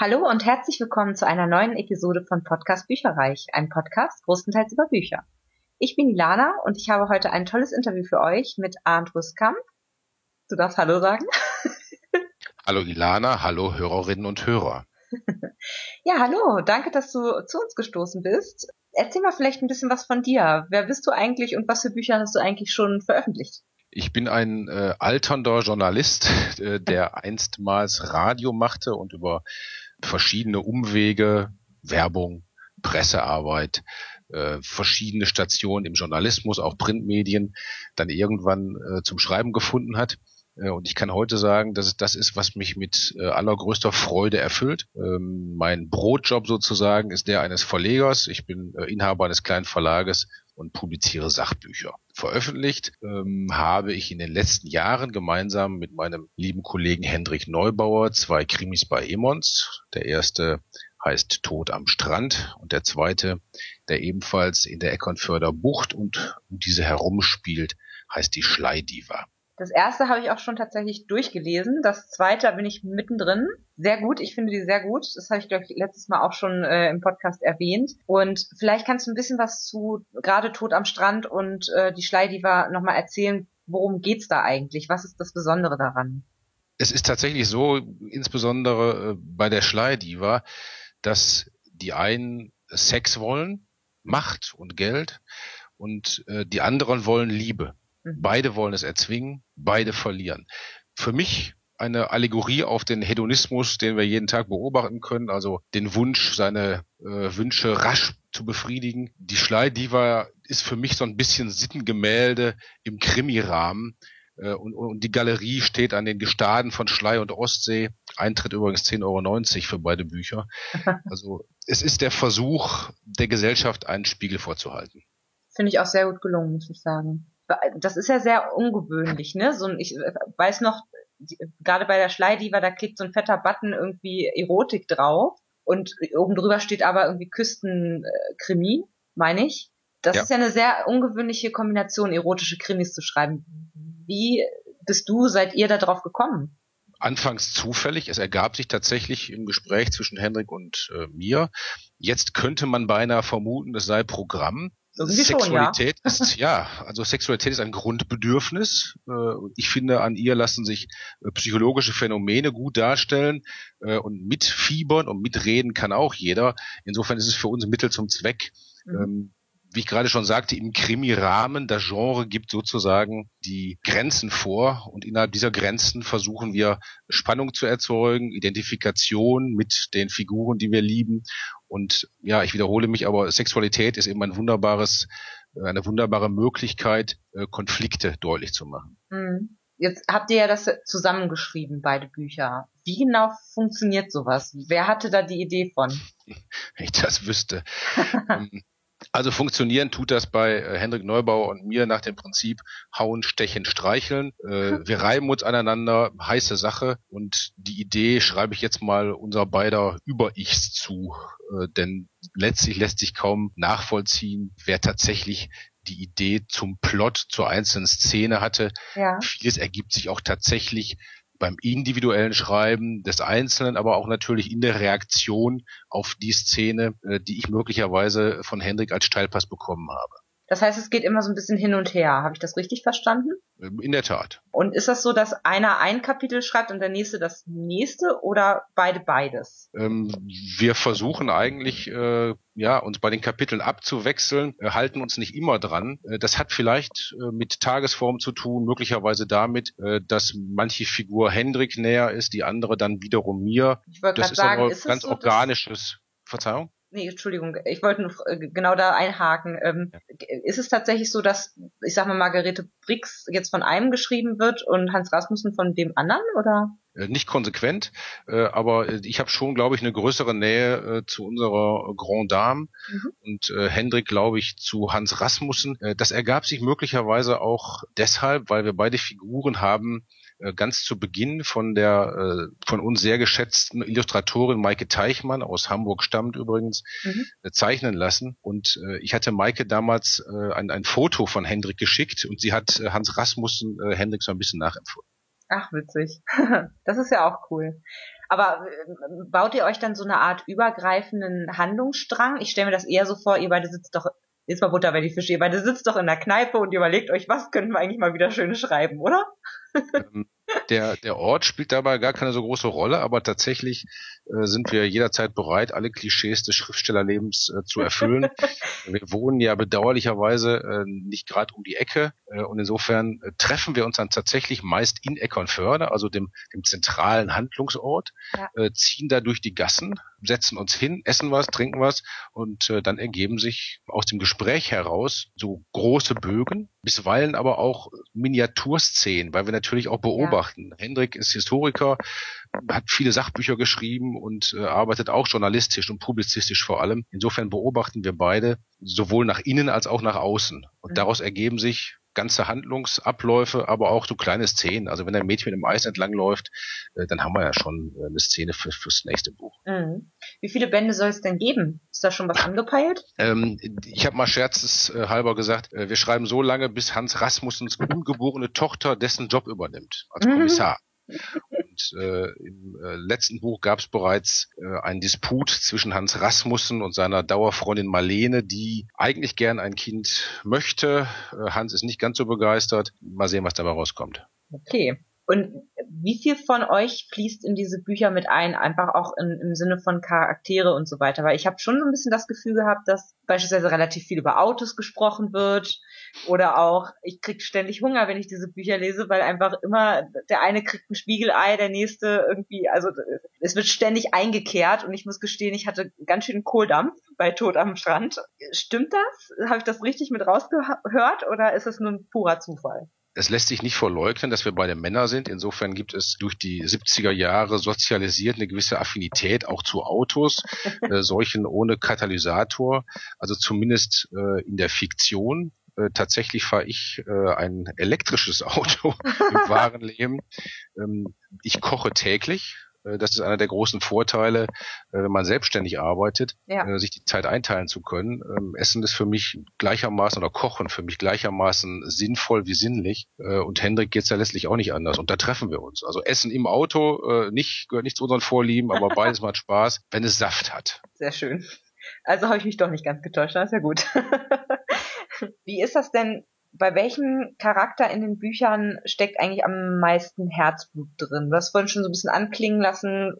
Hallo und herzlich willkommen zu einer neuen Episode von Podcast Bücherreich, einem Podcast größtenteils über Bücher. Ich bin Ilana und ich habe heute ein tolles Interview für euch mit Arndt Rüstkamp. Du darfst Hallo sagen. Hallo Ilana, hallo Hörerinnen und Hörer. ja, hallo, danke, dass du zu uns gestoßen bist. Erzähl mal vielleicht ein bisschen was von dir. Wer bist du eigentlich und was für Bücher hast du eigentlich schon veröffentlicht? Ich bin ein äh, alternder Journalist, äh, der einstmals Radio machte und über verschiedene Umwege, Werbung, Pressearbeit, äh, verschiedene Stationen im Journalismus, auch Printmedien, dann irgendwann äh, zum Schreiben gefunden hat. Äh, und ich kann heute sagen, dass es das ist, was mich mit äh, allergrößter Freude erfüllt. Ähm, mein Brotjob sozusagen ist der eines Verlegers. Ich bin Inhaber eines kleinen Verlages und publiziere Sachbücher. Veröffentlicht ähm, habe ich in den letzten Jahren gemeinsam mit meinem lieben Kollegen Hendrik Neubauer zwei Krimis bei Emons. Der erste heißt Tod am Strand und der zweite, der ebenfalls in der Eckernförder Bucht und um diese herumspielt, heißt die Schleidiva. Das erste habe ich auch schon tatsächlich durchgelesen. Das zweite, bin ich mittendrin. Sehr gut, ich finde die sehr gut. Das habe ich, glaube ich, letztes Mal auch schon äh, im Podcast erwähnt. Und vielleicht kannst du ein bisschen was zu gerade Tod am Strand und äh, die Schleidiva nochmal erzählen. Worum geht's da eigentlich? Was ist das Besondere daran? Es ist tatsächlich so, insbesondere äh, bei der Schleidiva, dass die einen Sex wollen, Macht und Geld und äh, die anderen wollen Liebe. Mhm. Beide wollen es erzwingen, beide verlieren. Für mich eine Allegorie auf den Hedonismus, den wir jeden Tag beobachten können, also den Wunsch, seine äh, Wünsche rasch zu befriedigen. Die Schleidiva ist für mich so ein bisschen Sittengemälde im Krimirahmen. Äh, und, und die Galerie steht an den Gestaden von Schlei und Ostsee. Eintritt übrigens 10,90 Euro für beide Bücher. Also es ist der Versuch, der Gesellschaft einen Spiegel vorzuhalten. Finde ich auch sehr gut gelungen, muss ich sagen das ist ja sehr ungewöhnlich, ne? So ein, ich äh, weiß noch, gerade bei der Schleidiva, da klebt so ein fetter Button irgendwie Erotik drauf und oben drüber steht aber irgendwie Küstenkrimi, meine ich. Das ja. ist ja eine sehr ungewöhnliche Kombination, erotische Krimis zu schreiben. Wie bist du, seid ihr da drauf gekommen? Anfangs zufällig. Es ergab sich tatsächlich im Gespräch zwischen Henrik und äh, mir. Jetzt könnte man beinahe vermuten, es sei Programm. Irgendwie Sexualität schon, ja. ist, ja, also Sexualität ist ein Grundbedürfnis. Äh, ich finde, an ihr lassen sich äh, psychologische Phänomene gut darstellen äh, und mitfiebern und mitreden kann auch jeder. Insofern ist es für uns Mittel zum Zweck. Mhm. Ähm, wie ich gerade schon sagte, im Krimi-Rahmen, das Genre gibt sozusagen die Grenzen vor und innerhalb dieser Grenzen versuchen wir Spannung zu erzeugen, Identifikation mit den Figuren, die wir lieben. Und ja, ich wiederhole mich, aber Sexualität ist eben ein wunderbares, eine wunderbare Möglichkeit, äh, Konflikte deutlich zu machen. Mhm. Jetzt habt ihr ja das zusammengeschrieben, beide Bücher. Wie genau funktioniert sowas? Wer hatte da die Idee von? Wenn ich das wüsste. Also funktionieren tut das bei äh, Hendrik Neubauer und mir nach dem Prinzip hauen, stechen, streicheln. Äh, wir reiben uns aneinander, heiße Sache. Und die Idee schreibe ich jetzt mal unser beider Über-Ichs zu. Äh, denn letztlich lässt sich kaum nachvollziehen, wer tatsächlich die Idee zum Plot, zur einzelnen Szene hatte. Ja. Vieles ergibt sich auch tatsächlich beim individuellen Schreiben des Einzelnen, aber auch natürlich in der Reaktion auf die Szene, äh, die ich möglicherweise von Hendrik als Steilpass bekommen habe. Das heißt, es geht immer so ein bisschen hin und her. Habe ich das richtig verstanden? Ähm, in der Tat. Und ist das so, dass einer ein Kapitel schreibt und der nächste das nächste oder beide beides? Ähm, wir versuchen eigentlich, äh, ja, uns bei den Kapiteln abzuwechseln, äh, halten uns nicht immer dran. Äh, das hat vielleicht äh, mit Tagesform zu tun, möglicherweise damit, äh, dass manche Figur Hendrik näher ist, die andere dann wiederum mir. Ich wollte gerade sagen, aber ist ganz so, organisches. Verzeihung? Nee, Entschuldigung, ich wollte nur äh, genau da einhaken. Ähm, ist es tatsächlich so, dass, ich sag mal, Margarete Brix jetzt von einem geschrieben wird und Hans Rasmussen von dem anderen, oder? Äh, nicht konsequent, äh, aber ich habe schon, glaube ich, eine größere Nähe zu unserer Grand Dame mhm. und Hendrik, glaube ich, zu Hans Rasmussen. Das ergab sich möglicherweise auch deshalb, weil wir beide Figuren haben, ganz zu Beginn von der äh, von uns sehr geschätzten Illustratorin Maike Teichmann aus Hamburg stammt übrigens mhm. äh, zeichnen lassen und äh, ich hatte Maike damals äh, ein, ein Foto von Hendrik geschickt und sie hat äh, Hans Rasmussen äh, Hendrik so ein bisschen nachempfunden. Ach witzig, das ist ja auch cool. Aber äh, baut ihr euch dann so eine Art übergreifenden Handlungsstrang? Ich stelle mir das eher so vor, ihr beide sitzt doch, jetzt mal Butter bei die Fische, ihr beide sitzt doch in der Kneipe und überlegt euch, was könnten wir eigentlich mal wieder schön schreiben, oder? Ähm, der, der Ort spielt dabei gar keine so große Rolle, aber tatsächlich äh, sind wir jederzeit bereit, alle Klischees des Schriftstellerlebens äh, zu erfüllen. wir wohnen ja bedauerlicherweise äh, nicht gerade um die Ecke äh, und insofern äh, treffen wir uns dann tatsächlich meist in Eckernförde, also dem, dem zentralen Handlungsort, ja. äh, ziehen da durch die Gassen, setzen uns hin, essen was, trinken was und äh, dann ergeben sich aus dem Gespräch heraus so große Bögen, bisweilen aber auch Miniaturszenen, weil wir natürlich auch beobachten. Ja. Hendrik ist Historiker, hat viele Sachbücher geschrieben und äh, arbeitet auch journalistisch und publizistisch vor allem. Insofern beobachten wir beide sowohl nach innen als auch nach außen. Und mhm. daraus ergeben sich ganze Handlungsabläufe, aber auch so kleine Szenen. Also wenn ein Mädchen im Eis entlang läuft, äh, dann haben wir ja schon äh, eine Szene für, fürs nächste Buch. Mhm. Wie viele Bände soll es denn geben? Ist da schon was angepeilt? Ähm, ich habe mal scherzeshalber gesagt, äh, wir schreiben so lange, bis Hans Rasmussens ungeborene Tochter dessen Job übernimmt als mhm. Und äh, im äh, letzten Buch gab es bereits äh, einen Disput zwischen Hans Rasmussen und seiner Dauerfreundin Marlene, die eigentlich gern ein Kind möchte. Äh, Hans ist nicht ganz so begeistert. Mal sehen, was dabei rauskommt. Okay. Und wie viel von euch fließt in diese Bücher mit ein, einfach auch in, im Sinne von Charaktere und so weiter? Weil ich habe schon so ein bisschen das Gefühl gehabt, dass beispielsweise relativ viel über Autos gesprochen wird oder auch ich krieg ständig Hunger, wenn ich diese Bücher lese, weil einfach immer der eine kriegt ein Spiegelei, der nächste irgendwie, also es wird ständig eingekehrt und ich muss gestehen, ich hatte ganz schön Kohldampf bei Tod am Strand. Stimmt das? Habe ich das richtig mit rausgehört oder ist es nur ein purer Zufall? Es lässt sich nicht verleugnen, dass wir beide Männer sind. Insofern gibt es durch die 70er Jahre sozialisiert eine gewisse Affinität auch zu Autos, äh, solchen ohne Katalysator, also zumindest äh, in der Fiktion. Äh, tatsächlich fahre ich äh, ein elektrisches Auto im wahren Leben. Ähm, ich koche täglich, das ist einer der großen Vorteile, äh, wenn man selbstständig arbeitet, ja. Äh, sich die Zeit einteilen zu können. Ähm, Essen ist für mich gleichermaßen oder Kochen für mich gleichermaßen sinnvoll wie sinnlich. Und Hendrik geht's ja letztlich auch nicht anders. Und da treffen wir uns. Also Essen im Auto nicht, gehört nicht zu unseren Vorlieben, aber beides macht Spaß, wenn es Saft hat. Sehr schön. Also habe ich mich doch nicht ganz getäuscht, das ist ja gut. Wie ist das denn bei welchem Charakter in den Büchern steckt eigentlich am meisten Herzblut drin? Du hast vorhin schon so ein bisschen anklingen lassen,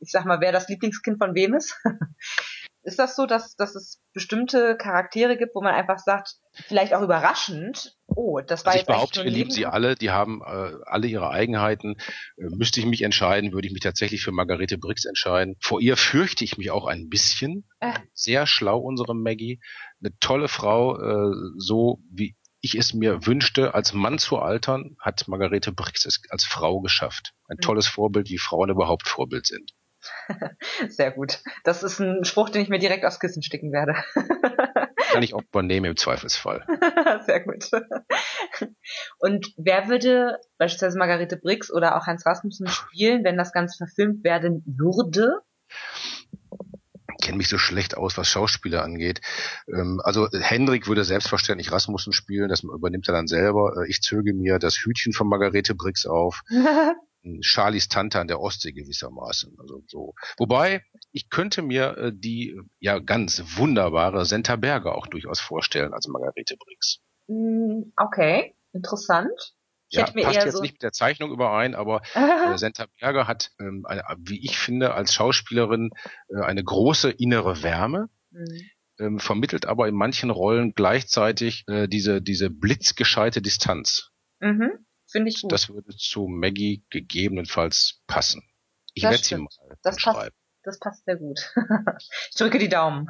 ich sag mal, wer das Lieblingskind von wem ist. ist das so, dass, dass es bestimmte Charaktere gibt, wo man einfach sagt, vielleicht auch überraschend, oh, das war also jetzt ich behaupte, wir lieben sie alle, die haben äh, alle ihre Eigenheiten. Äh, müsste ich mich entscheiden, würde ich mich tatsächlich für Margarete Brix entscheiden. Vor ihr fürchte ich mich auch ein bisschen. Äh. Sehr schlau, unsere Maggie. Eine tolle Frau, äh, so wie ich es mir wünschte, als Mann zu altern, hat Margarete Brix es als Frau geschafft. Ein mhm. tolles Vorbild, wie Frauen überhaupt Vorbild sind. Sehr gut. Das ist ein Spruch, den ich mir direkt aufs Kissen sticken werde. Kann ich auch übernehmen im Zweifelsfall. Sehr gut. Und wer würde beispielsweise Margarete Brix oder auch Hans Rasmussen spielen, wenn das Ganze verfilmt werden würde? Kenne mich so schlecht aus, was Schauspieler angeht. Ähm, also Hendrik würde selbstverständlich Rasmussen spielen, das übernimmt er dann selber. Äh, ich zöge mir das Hütchen von Margarete Brix auf. Charlies Tante an der Ostsee gewissermaßen. Also so. Wobei, ich könnte mir äh, die ja ganz wunderbare Senta Berger auch durchaus vorstellen als Margarete Brix. Mm, okay, interessant. Ich ja, passt jetzt so nicht mit der Zeichnung überein, aber äh, Senta Berger hat, ähm, eine, wie ich finde, als Schauspielerin äh, eine große innere Wärme, mhm. ähm, vermittelt aber in manchen Rollen gleichzeitig äh, diese, diese blitzgescheite Distanz. Mhm. Finde ich gut. Das würde zu Maggie gegebenenfalls passen. Ich werde sie mal das passt, das passt sehr gut. ich drücke die Daumen.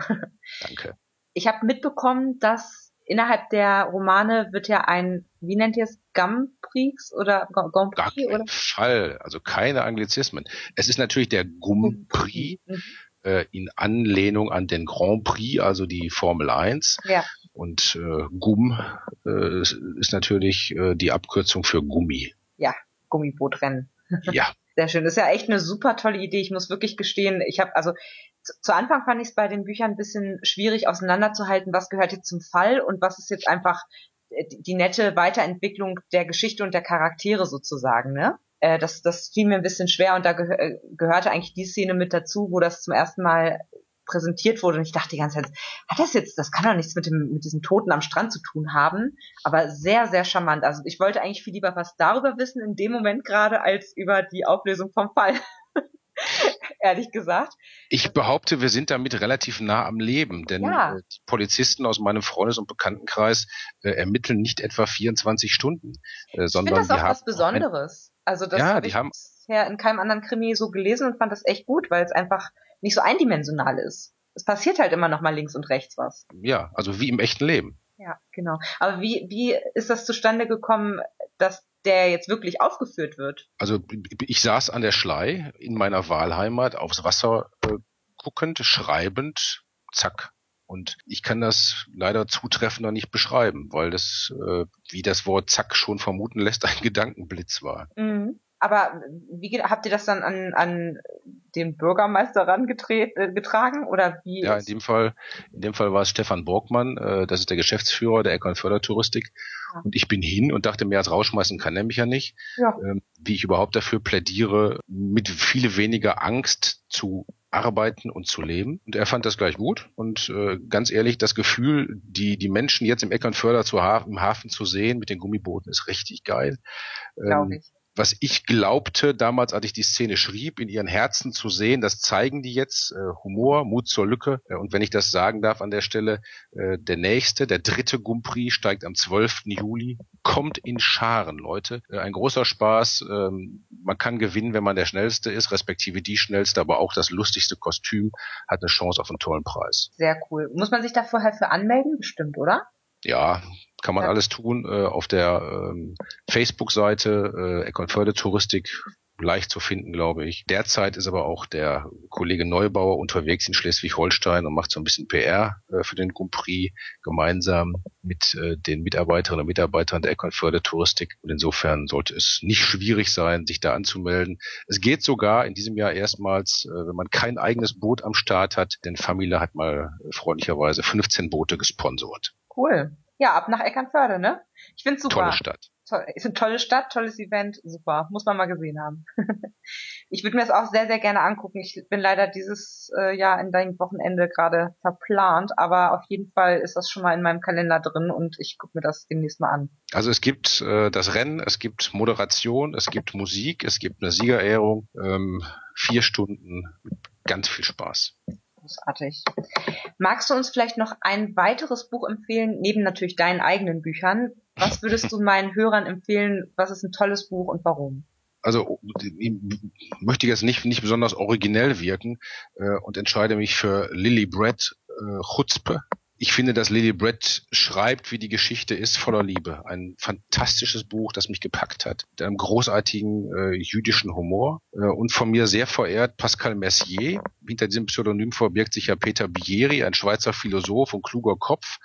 Danke. Ich habe mitbekommen, dass innerhalb der Romane wird ja ein, wie nennt ihr es, Gamprix oder Grand Prix? Gar oder? Fall, also keine Anglizismen. Es ist natürlich der Gumprix mhm. äh, in Anlehnung an den Grand Prix, also die Formel 1. Ja. Und äh, Gum äh, ist natürlich äh, die Abkürzung für Gummi. Ja, Gummibootrennen. Ja. Sehr schön. Das ist ja echt eine super tolle Idee. Ich muss wirklich gestehen, ich habe also zu Anfang fand ich es bei den Büchern ein bisschen schwierig auseinanderzuhalten, was gehört jetzt zum Fall und was ist jetzt einfach äh, die, nette Weiterentwicklung der Geschichte und der Charaktere sozusagen, ne? Äh, das, das fiel mir ein bisschen schwer und da geh äh, gehörte eigentlich die Szene mit dazu, wo das zum ersten Mal präsentiert wurde und ich dachte die ganze Zeit, hat das jetzt, das kann doch nichts mit dem, mit diesem Toten am Strand zu tun haben, aber sehr, sehr charmant. Also ich wollte eigentlich viel lieber was darüber wissen in dem Moment gerade, als über die Auflösung vom Fall. Ehrlich gesagt. Ich behaupte, wir sind damit relativ nah am Leben, denn Ja. äh, die Polizisten aus meinem Freundes- und Bekanntenkreis äh, ermitteln nicht etwa 24 Stunden, äh, Ich sondern finde das auch was Besonderes. Also das Ja, habe ich haben- bisher in keinem anderen Krimi so gelesen und fand das echt gut, weil es einfach nicht so eindimensional ist. Es passiert halt immer noch mal links und rechts was. ja, also wie im echten Leben. Ja, genau. Aber wie, wie ist das zustande gekommen, dass der jetzt wirklich aufgeführt wird? Also ich saß an der Schlei in meiner Wahlheimat aufs Wasser äh, guckend, schreibend, zack. Und ich kann das leider zutreffender nicht beschreiben, weil das, äh, wie das Wort zack schon vermuten lässt, ein Gedankenblitz war. Mhm. Aber wie habt ihr das dann an, an den Bürgermeister rangetragen äh, getragen oder wie? Ja, in dem Fall, in dem Fall war es Stefan Borgmann, äh, das ist der Geschäftsführer der Eckern Fördertouristik. Ja. Und ich bin hin und dachte, mehr als rausschmeißen kann er mich ja nicht. Ja. Ähm, wie ich überhaupt dafür plädiere, mit viel weniger Angst zu arbeiten und zu leben. Und er fand das gleich gut. Und äh, ganz ehrlich, das Gefühl, die, die Menschen jetzt im Eckernförder zu ha im Hafen zu sehen mit den Gummibooten, ist richtig geil. Glaub Ähm, ich. Was ich glaubte damals, als ich die Szene schrieb, in ihren Herzen zu sehen, das zeigen die jetzt. Äh, Humor, Mut zur Lücke. Äh, und wenn ich das sagen darf an der Stelle, äh, der nächste, der dritte Gumpri steigt am 12. Juli, kommt in Scharen, Leute. Äh, ein großer Spaß. Ähm, man kann gewinnen, wenn man der Schnellste ist, respektive die Schnellste, aber auch das lustigste Kostüm hat eine Chance auf einen tollen Preis. Sehr cool. Muss man sich da vorher für anmelden? Bestimmt, oder? Ja, kann man Ja. alles tun. Äh, auf der ähm, Facebook-Seite äh, Eckernförde Touristik leicht zu finden, glaube ich. Derzeit ist aber auch der Kollege Neubauer unterwegs in Schleswig-Holstein und macht so ein bisschen PR äh, für den Grand Prix gemeinsam mit äh, den Mitarbeiterinnen und Mitarbeitern der Eckernförde Touristik. Und insofern sollte es nicht schwierig sein, sich da anzumelden. Es geht sogar in diesem Jahr erstmals, äh, wenn man kein eigenes Boot am Start hat, denn Familie hat mal äh, freundlicherweise 15 Boote gesponsert. Cool. Ja, ab nach Eckernförde, ne? Ich find's super. Tolle Stadt. Toll, ist eine tolle Stadt, tolles Event, super, muss man mal gesehen haben. ich würde mir das auch sehr, sehr gerne angucken. Ich bin leider dieses äh, Jahr in deinem Wochenende gerade verplant, aber auf jeden Fall ist das schon mal in meinem Kalender drin und ich gucke mir das demnächst mal an. Also es gibt äh, das Rennen, es gibt Moderation, es gibt Musik, es gibt eine Siegerehrung, ähm, vier Stunden, ganz viel Spaß. Großartig. Magst du uns vielleicht noch ein weiteres Buch empfehlen, neben natürlich deinen eigenen Büchern? Was würdest du meinen Hörern empfehlen? Was ist ein tolles Buch und warum? Also ich möchte jetzt nicht nicht besonders originell wirken äh, und entscheide mich für Lily Brett äh, Chutzpe. Ich finde, dass Lily Brett schreibt, wie die Geschichte ist, voller Liebe. Ein fantastisches Buch, das mich gepackt hat. Mit einem großartigen äh, jüdischen Humor. Äh, und von mir sehr verehrt Pascal Mercier. Hinter diesem Pseudonym verbirgt sich ja Peter Bieri, ein Schweizer Philosoph und kluger Kopf,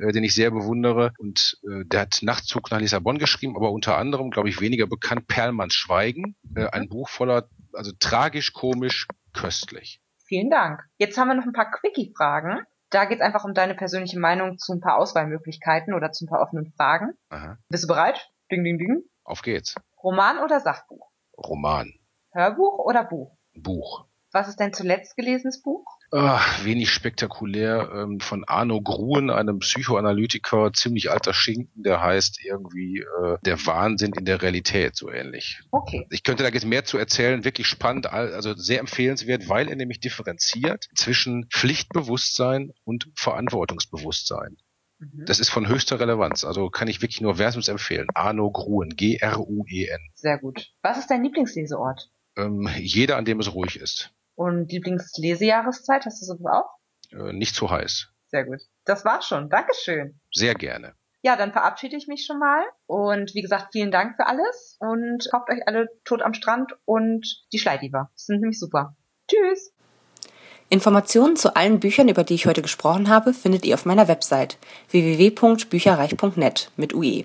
äh, den ich sehr bewundere. Und äh, der hat Nachtzug nach Lissabon geschrieben, aber unter anderem, glaube ich, weniger bekannt, Perlmanns Schweigen. Äh, ein Buch voller, also tragisch, komisch, köstlich. Vielen Dank. Jetzt haben wir noch ein paar Quickie-Fragen. Da geht es einfach um deine persönliche Meinung zu ein paar Auswahlmöglichkeiten oder zu ein paar offenen Fragen. Aha. Bist du bereit? Ding, ding, ding. Auf geht's. Roman oder Sachbuch? Roman. Hörbuch oder Buch? Buch. Was ist dein zuletzt gelesenes Buch? Ah, wenig spektakulär. Ähm, von Arno Gruen, einem Psychoanalytiker, ziemlich alter Schinken, der heißt irgendwie äh, Der Wahnsinn in der Realität, so ähnlich. Okay. Ich könnte da jetzt mehr zu erzählen, wirklich spannend, al- also sehr empfehlenswert, weil er nämlich differenziert zwischen Pflichtbewusstsein und Verantwortungsbewusstsein. Mhm. Das ist von höchster Relevanz, also kann ich wirklich nur wärmstens empfehlen. Arno Gruen, G-R-U-E-N. Sehr gut. Was ist dein Lieblingsleseort? Ähm, jeder, an dem es ruhig ist. Und Lieblingslesejahreszeit? Hast du sowas auch? Äh, nicht zu heiß. Sehr gut. Das war's schon. Dankeschön. Sehr gerne. Ja, dann verabschiede ich mich schon mal. Und wie gesagt, vielen Dank für alles. Und kauft euch alle tot am Strand und die Schleidiva. Das sind nämlich super. Tschüss. Informationen zu allen Büchern, über die ich heute gesprochen habe, findet ihr auf meiner Website www.bücherreich.net mit UE.